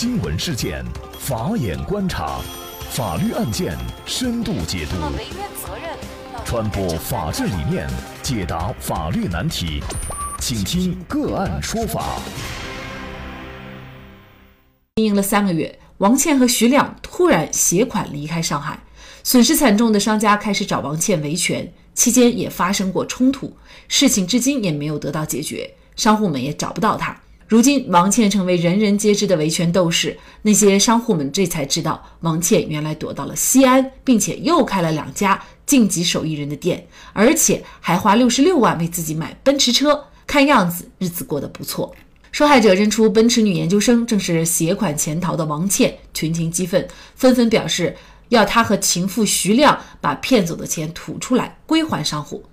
新闻事件，法眼观察，法律案件深度解读，传播法治理念，解答法律难题，请听个案说法。经营了三个月，王倩和徐亮突然携款离开上海，损失惨重的商家开始找王倩维权，期间也发生过冲突，事情至今也没有得到解决，商户们也找不到他。如今，王倩成为人人皆知的维权斗士。那些商户们这才知道，王倩原来躲到了西安，并且又开了两家晋级手艺人的店，而且还花六十六万为自己买奔驰车。看样子，日子过得不错。受害者认出奔驰女研究生正是携款潜逃的王倩，群情激愤，纷纷表示要她和情妇徐亮把骗走的钱吐出来，归还商户。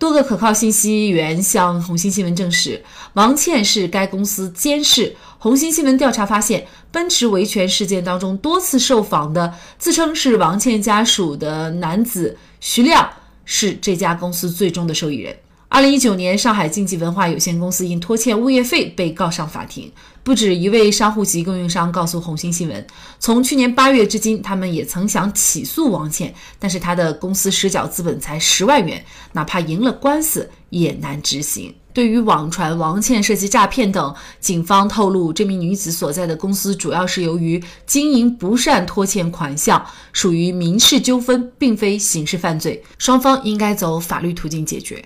多个可靠信息源向红星新闻证实，王倩是该公司监事。红星新闻调查发现，奔驰维权事件当中多次受访的自称是王倩家属的男子徐亮，是这家公司最终的受益人。二零一九年，上海竞技文化有限公司因拖欠物业费被告上法庭。不止一位商户及供应商告诉红星新闻，从去年八月至今，他们也曾想起诉王倩，但是他的公司实缴资本才十万元，哪怕赢了官司也难执行。对于网传王倩涉及诈骗等，警方透露，这名女子所在的公司主要是由于经营不善拖欠款项，属于民事纠纷，并非刑事犯罪，双方应该走法律途径解决。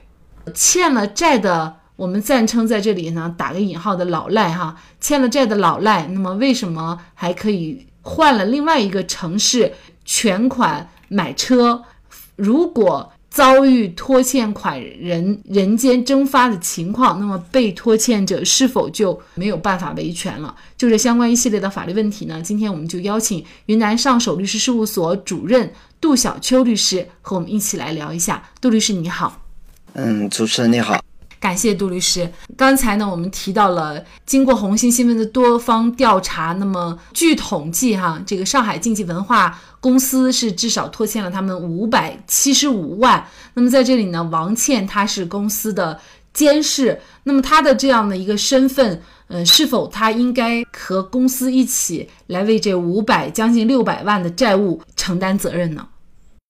欠了债的，我们暂称在这里呢打个引号的老赖哈，欠了债的老赖，那么为什么还可以换了另外一个城市全款买车？如果遭遇拖欠款人人间蒸发的情况，那么被拖欠者是否就没有办法维权了？就这相关一系列的法律问题呢？今天我们就邀请云南上首律师事务所主任杜小秋律师和我们一起来聊一下。杜律师你好。嗯，主持人你好，感谢杜律师。刚才呢，我们提到了经过红星新闻的多方调查，那么据统计哈，这个上海竞技文化公司是至少拖欠了他们五百七十五万。那么在这里呢，王倩她是公司的监事，那么她的这样的一个身份，呃，是否她应该和公司一起来为这五百将近六百万的债务承担责任呢？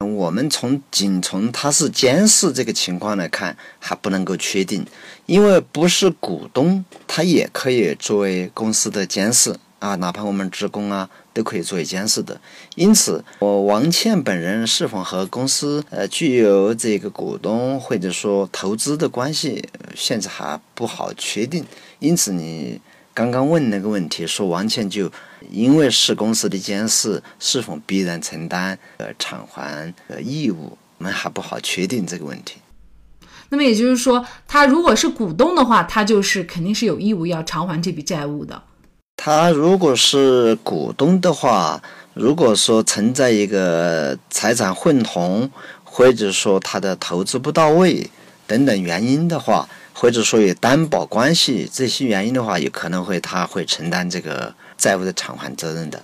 我们从仅从他是监事这个情况来看，还不能够确定，因为不是股东，他也可以作为公司的监事啊，哪怕我们职工啊，都可以作为监事的。因此，我王倩本人是否和公司呃具有这个股东或者说投资的关系，现在还不好确定。因此，你。刚刚问那个问题，说王倩就因为是公司的监事，是否必然承担呃偿还呃义务？我们还不好确定这个问题。那么也就是说，他如果是股东的话，他就是肯定是有义务要偿还这笔债务的。他如果是股东的话，如果说存在一个财产混同，或者说他的投资不到位等等原因的话。或者说有担保关系这些原因的话，有可能会他会承担这个债务的偿还责任的。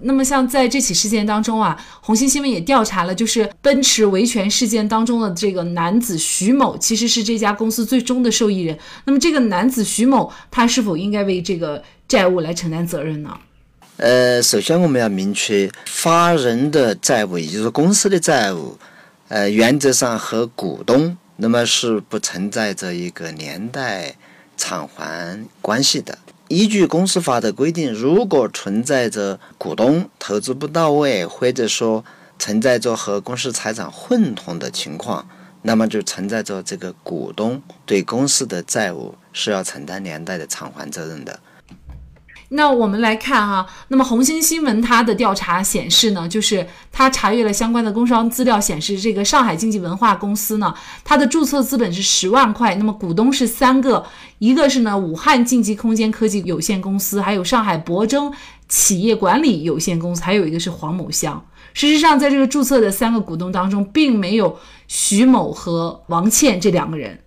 那么像在这起事件当中啊，红星新闻也调查了，就是奔驰维权事件当中的这个男子徐某，其实是这家公司最终的受益人。那么这个男子徐某，他是否应该为这个债务来承担责任呢？呃，首先我们要明确，法人的债务，也就是公司的债务，呃，原则上和股东。那么是不存在着一个连带偿还关系的。依据公司法的规定，如果存在着股东投资不到位，或者说存在着和公司财产混同的情况，那么就存在着这个股东对公司的债务是要承担连带的偿还责任的。那我们来看哈，那么红星新闻它的调查显示呢，就是它查阅了相关的工商资料，显示这个上海经济文化公司呢，它的注册资本是十万块，那么股东是三个，一个是呢武汉竞技空间科技有限公司，还有上海博征企业管理有限公司，还有一个是黄某香。事实上，在这个注册的三个股东当中，并没有徐某和王倩这两个人。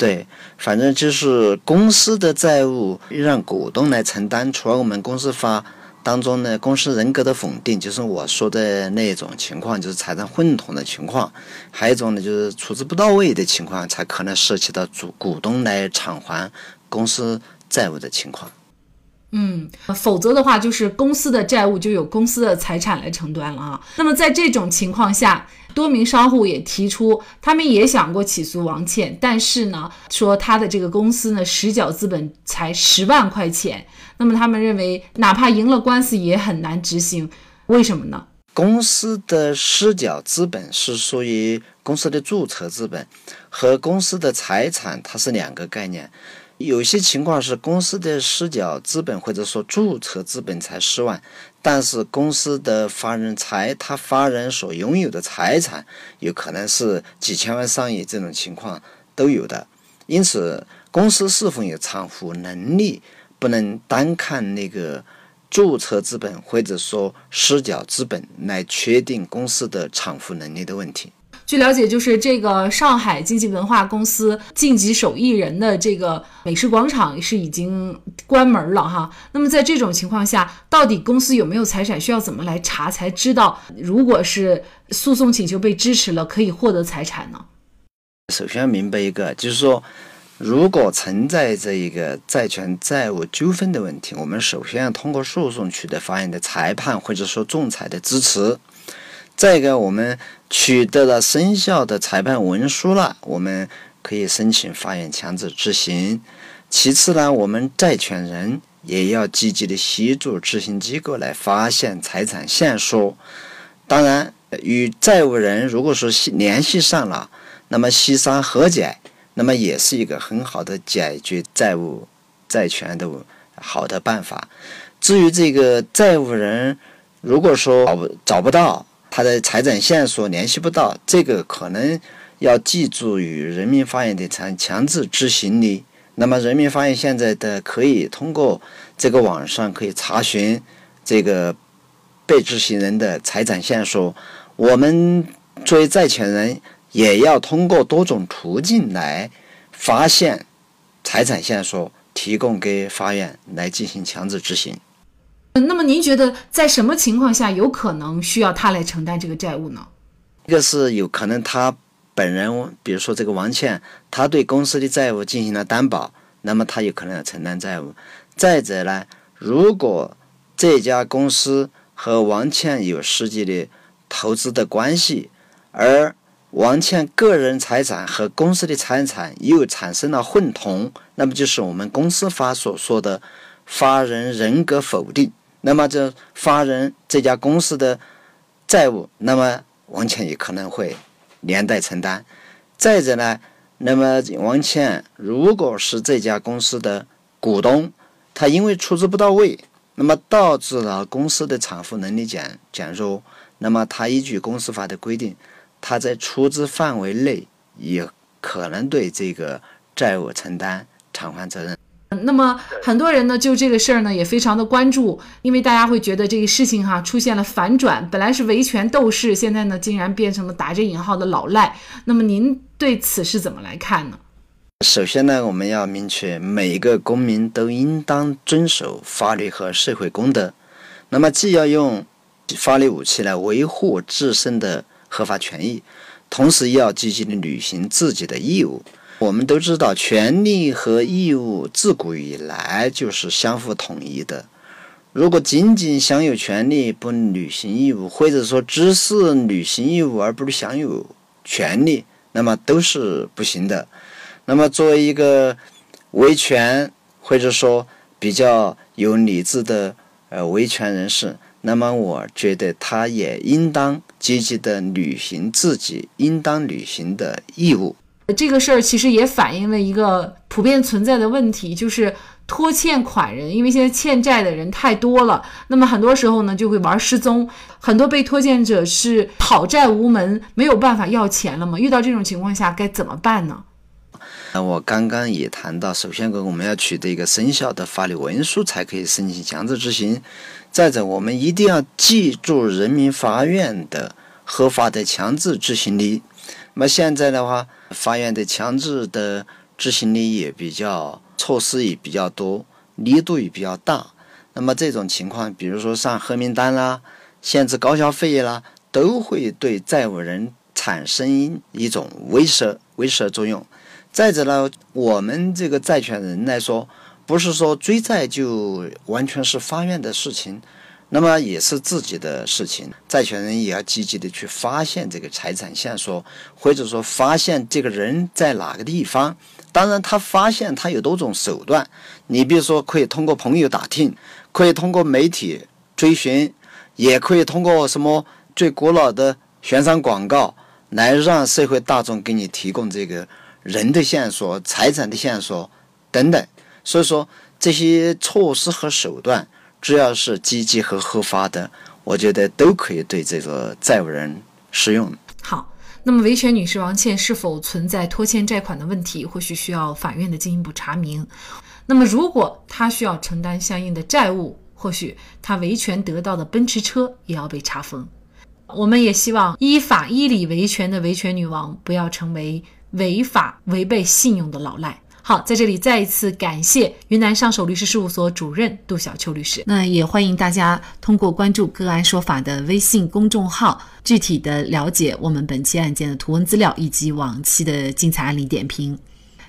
对，反正就是公司的债务让股东来承担。除了我们公司法当中呢，公司人格的否定，就是我说的那种情况，就是财产混同的情况；还有一种呢，就是处置不到位的情况，才可能涉及到主股东来偿还公司债务的情况。嗯，否则的话，就是公司的债务就有公司的财产来承担了啊。那么在这种情况下，多名商户也提出，他们也想过起诉王倩，但是呢，说他的这个公司呢，实缴资本才十万块钱，那么他们认为，哪怕赢了官司也很难执行，为什么呢？公司的实缴资本是属于公司的注册资本，和公司的财产它是两个概念。有些情况是公司的实缴资本或者说注册资本才十万，但是公司的法人财，他法人所拥有的财产有可能是几千万上亿，这种情况都有的。因此，公司是否有偿付能力，不能单看那个注册资本或者说实缴资本来确定公司的偿付能力的问题。据了解，就是这个上海经济文化公司晋级手艺人的这个美食广场是已经关门了哈。那么在这种情况下，到底公司有没有财产，需要怎么来查才知道？如果是诉讼请求被支持了，可以获得财产呢？首先要明白一个，就是说，如果存在着一个债权债务纠纷的问题，我们首先要通过诉讼取得法院的裁判或者说仲裁的支持。再一个，我们取得了生效的裁判文书了，我们可以申请法院强制执行。其次呢，我们债权人也要积极的协助执行机构来发现财产线索。当然，与债务人如果说联系上了，那么协商和解，那么也是一个很好的解决债务债权的好的办法。至于这个债务人，如果说找不找不到，他的财产线索联系不到，这个可能要记住与人民法院的强强制执行力。那么，人民法院现在的可以通过这个网上可以查询这个被执行人的财产线索。我们作为债权人，也要通过多种途径来发现财产线索，提供给法院来进行强制执行。那么您觉得在什么情况下有可能需要他来承担这个债务呢？一个是有可能他本人，比如说这个王倩，他对公司的债务进行了担保，那么他有可能要承担债务。再者呢，如果这家公司和王倩有实际的投资的关系，而王倩个人财产和公司的财产又产生了混同，那么就是我们公司法所说的法人人格否定。那么这法人这家公司的债务，那么王倩也可能会连带承担。再者呢，那么王倩如果是这家公司的股东，他因为出资不到位，那么导致了公司的偿付能力减减弱，那么他依据公司法的规定，他在出资范围内也可能对这个债务承担偿还责任。那么很多人呢，就这个事儿呢，也非常的关注，因为大家会觉得这个事情哈出现了反转，本来是维权斗士，现在呢竟然变成了打着引号的老赖。那么您对此是怎么来看呢？首先呢，我们要明确，每个公民都应当遵守法律和社会公德。那么既要用法律武器来维护自身的合法权益，同时也要积极的履行自己的义务。我们都知道，权利和义务自古以来就是相互统一的。如果仅仅享有权利不履行义务，或者说只是履行义务而不是享有权利，那么都是不行的。那么，作为一个维权或者说比较有理智的呃维权人士，那么我觉得他也应当积极的履行自己应当履行的义务。这个事儿其实也反映了一个普遍存在的问题，就是拖欠款人，因为现在欠债的人太多了，那么很多时候呢就会玩失踪，很多被拖欠者是讨债无门，没有办法要钱了嘛。遇到这种情况下该怎么办呢？那我刚刚也谈到，首先我们要取得一个生效的法律文书才可以申请强制执行，再者我们一定要记住人民法院的合法的强制执行力。那么现在的话，法院的强制的执行力也比较，措施也比较多，力度也比较大。那么这种情况，比如说上黑名单啦，限制高消费啦，都会对债务人产生一种威慑威慑作用。再者呢，我们这个债权人来说，不是说追债就完全是法院的事情，那么也是自己的事情。债权人也要积极的去发现这个财产线索，或者说发现这个人在哪个地方。当然，他发现他有多种手段，你比如说可以通过朋友打听，可以通过媒体追寻，也可以通过什么最古老的悬赏广告来让社会大众给你提供这个人的线索、财产的线索等等。所以说，这些措施和手段，只要是积极和合法的，我觉得都可以对这个债务人适用。好，那么维权女士王倩是否存在拖欠债款的问题，或许需要法院的进一步查明。那么，如果她需要承担相应的债务，或许她维权得到的奔驰车也要被查封。我们也希望依法依理维权的维权女王不要成为违法违背信用的老赖。好，在这里再一次感谢云南上首律师事务所主任杜小秋律师。那也欢迎大家通过关注“个案说法”的微信公众号，具体的了解我们本期案件的图文资料以及往期的精彩案例点评。